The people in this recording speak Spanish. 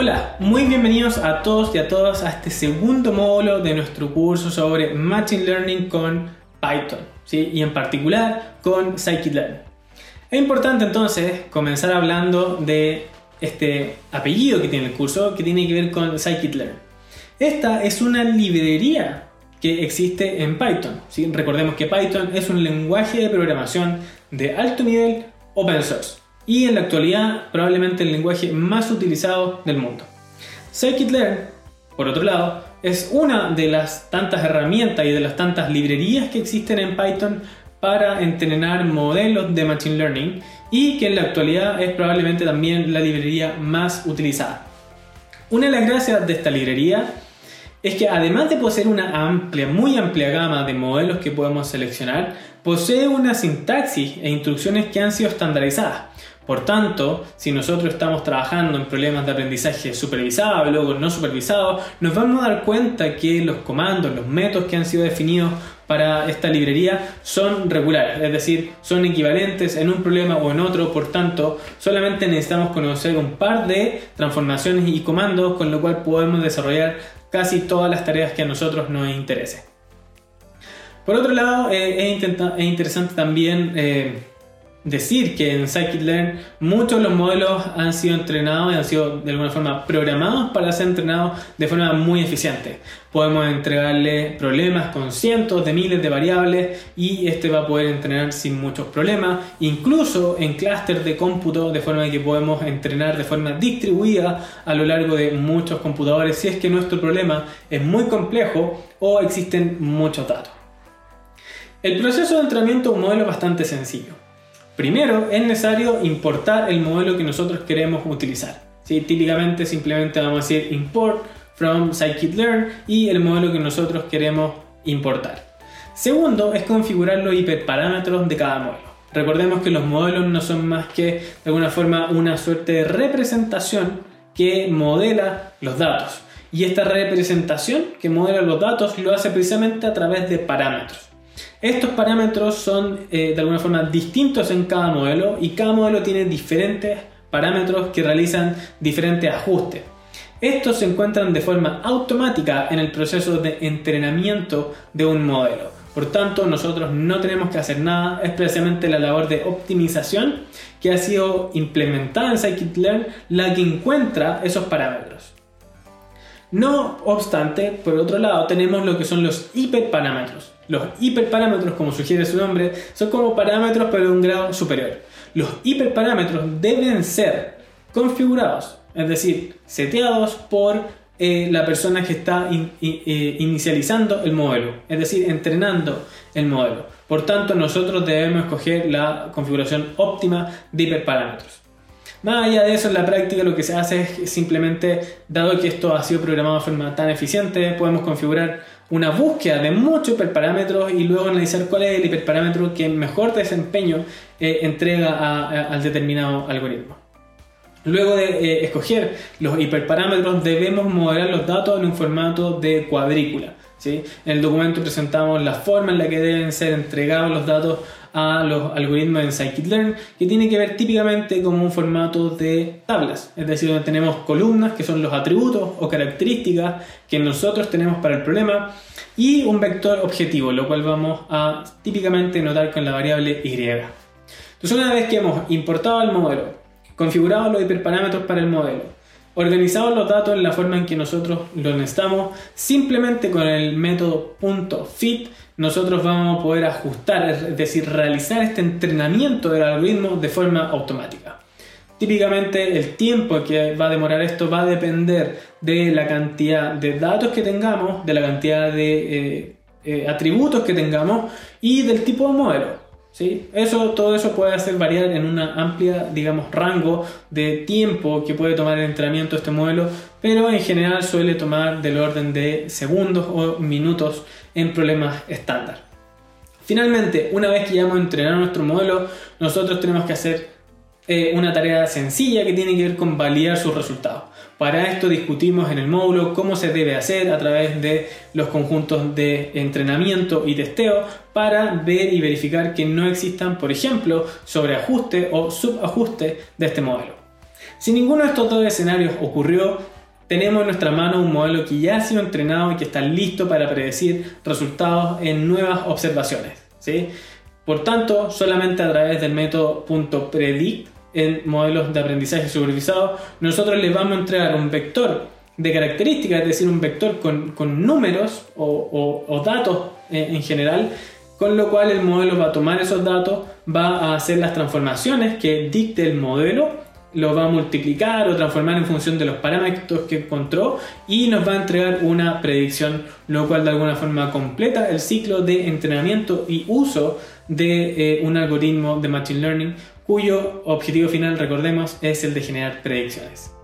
Hola, muy bienvenidos a todos y a todas a este segundo módulo de nuestro curso sobre Machine Learning con Python, ¿sí? y en particular con Scikit-Learn. Es importante entonces comenzar hablando de este apellido que tiene el curso, que tiene que ver con Scikit-Learn. Esta es una librería que existe en Python. ¿sí? Recordemos que Python es un lenguaje de programación de alto nivel open source y en la actualidad probablemente el lenguaje más utilizado del mundo. Scikit-Learn, por otro lado, es una de las tantas herramientas y de las tantas librerías que existen en Python para entrenar modelos de Machine Learning y que en la actualidad es probablemente también la librería más utilizada. Una de las gracias de esta librería es que además de poseer una amplia, muy amplia gama de modelos que podemos seleccionar, posee una sintaxis e instrucciones que han sido estandarizadas. Por tanto, si nosotros estamos trabajando en problemas de aprendizaje supervisado luego no supervisado, nos vamos a dar cuenta que los comandos, los métodos que han sido definidos para esta librería son regulares, es decir, son equivalentes en un problema o en otro, por tanto, solamente necesitamos conocer un par de transformaciones y comandos con lo cual podemos desarrollar casi todas las tareas que a nosotros nos interesen. Por otro lado, eh, es, interesante también eh, decir que en Scikit-Learn muchos de los modelos han sido entrenados y han sido de alguna forma programados para ser entrenados de forma muy eficiente. Podemos entregarle problemas con cientos de miles de variables y este va a poder entrenar sin muchos problemas, incluso en clústeres de cómputo, de forma que podemos entrenar de forma distribuida a lo largo de muchos computadores si es que nuestro problema es muy complejo o existen muchos datos. El proceso de entrenamiento de un modelo es bastante sencillo. Primero, es necesario importar el modelo que nosotros queremos utilizar. Típicamente simplemente vamos a decir import from scikit-learn y el modelo que nosotros queremos importar. Segundo, es configurar los hiperparámetros de cada modelo. Recordemos que los modelos no son más que de alguna forma una suerte de representación que modela los datos. Y esta representación que modela los datos lo hace precisamente a través de parámetros. Estos parámetros son eh, de alguna forma distintos en cada modelo y cada modelo tiene diferentes parámetros que realizan diferentes ajustes. Estos se encuentran de forma automática en el proceso de entrenamiento de un modelo. Por tanto, nosotros no tenemos que hacer nada, es precisamente la labor de optimización que ha sido implementada en Scikit-Learn la que encuentra esos parámetros. No obstante, por otro lado, tenemos lo que son los hiperparámetros. Los hiperparámetros, como sugiere su nombre, son como parámetros pero de un grado superior. Los hiperparámetros deben ser configurados, es decir, seteados por eh, la persona que está eh, inicializando el modelo, es decir, entrenando el modelo. Por tanto, nosotros debemos escoger la configuración óptima de hiperparámetros. Más allá de eso, en la práctica lo que se hace es simplemente, dado que esto ha sido programado de forma tan eficiente, podemos configurar una búsqueda de muchos hiperparámetros y luego analizar cuál es el hiperparámetro que mejor desempeño eh, entrega al determinado algoritmo. Luego de eh, escoger los hiperparámetros debemos modelar los datos en un formato de cuadrícula. En el documento presentamos la forma en la que deben ser entregados los datos a los algoritmos en Scikit-Learn, que tiene que ver típicamente como un formato de tablas, es decir, donde tenemos columnas, que son los atributos o características que nosotros tenemos para el problema, y un vector objetivo, lo cual vamos a típicamente notar con la variable y. Entonces, una vez que hemos importado el modelo, configurado los hiperparámetros para el modelo, organizado los datos en la forma en que nosotros los necesitamos, simplemente con el método .fit nosotros vamos a poder ajustar, es decir, realizar este entrenamiento del algoritmo de forma automática. Típicamente el tiempo que va a demorar esto va a depender de la cantidad de datos que tengamos, de la cantidad de eh, eh, atributos que tengamos y del tipo de modelo. ¿Sí? Eso, todo eso puede hacer variar en una amplia, digamos, rango de tiempo que puede tomar el entrenamiento este modelo, pero en general suele tomar del orden de segundos o minutos en problemas estándar. Finalmente, una vez que ya hemos entrenado nuestro modelo, nosotros tenemos que hacer eh, una tarea sencilla que tiene que ver con validar sus resultados. Para esto discutimos en el módulo cómo se debe hacer a través de los conjuntos de entrenamiento y testeo para ver y verificar que no existan, por ejemplo, sobreajuste o subajuste de este modelo. Si ninguno de estos dos escenarios ocurrió, tenemos en nuestra mano un modelo que ya ha sido entrenado y que está listo para predecir resultados en nuevas observaciones. ¿sí? Por tanto, solamente a través del método .predict en modelos de aprendizaje supervisado, nosotros les vamos a entregar un vector de características, es decir, un vector con, números o, datos eh, en general, con lo cual el modelo va a tomar esos datos, va a hacer las transformaciones que dicte el modelo lo va a multiplicar o transformar en función de los parámetros que encontró y nos va a entregar una predicción, lo cual de alguna forma completa el ciclo de entrenamiento y uso de eh, un algoritmo de Machine Learning cuyo objetivo final, recordemos, es el de generar predicciones.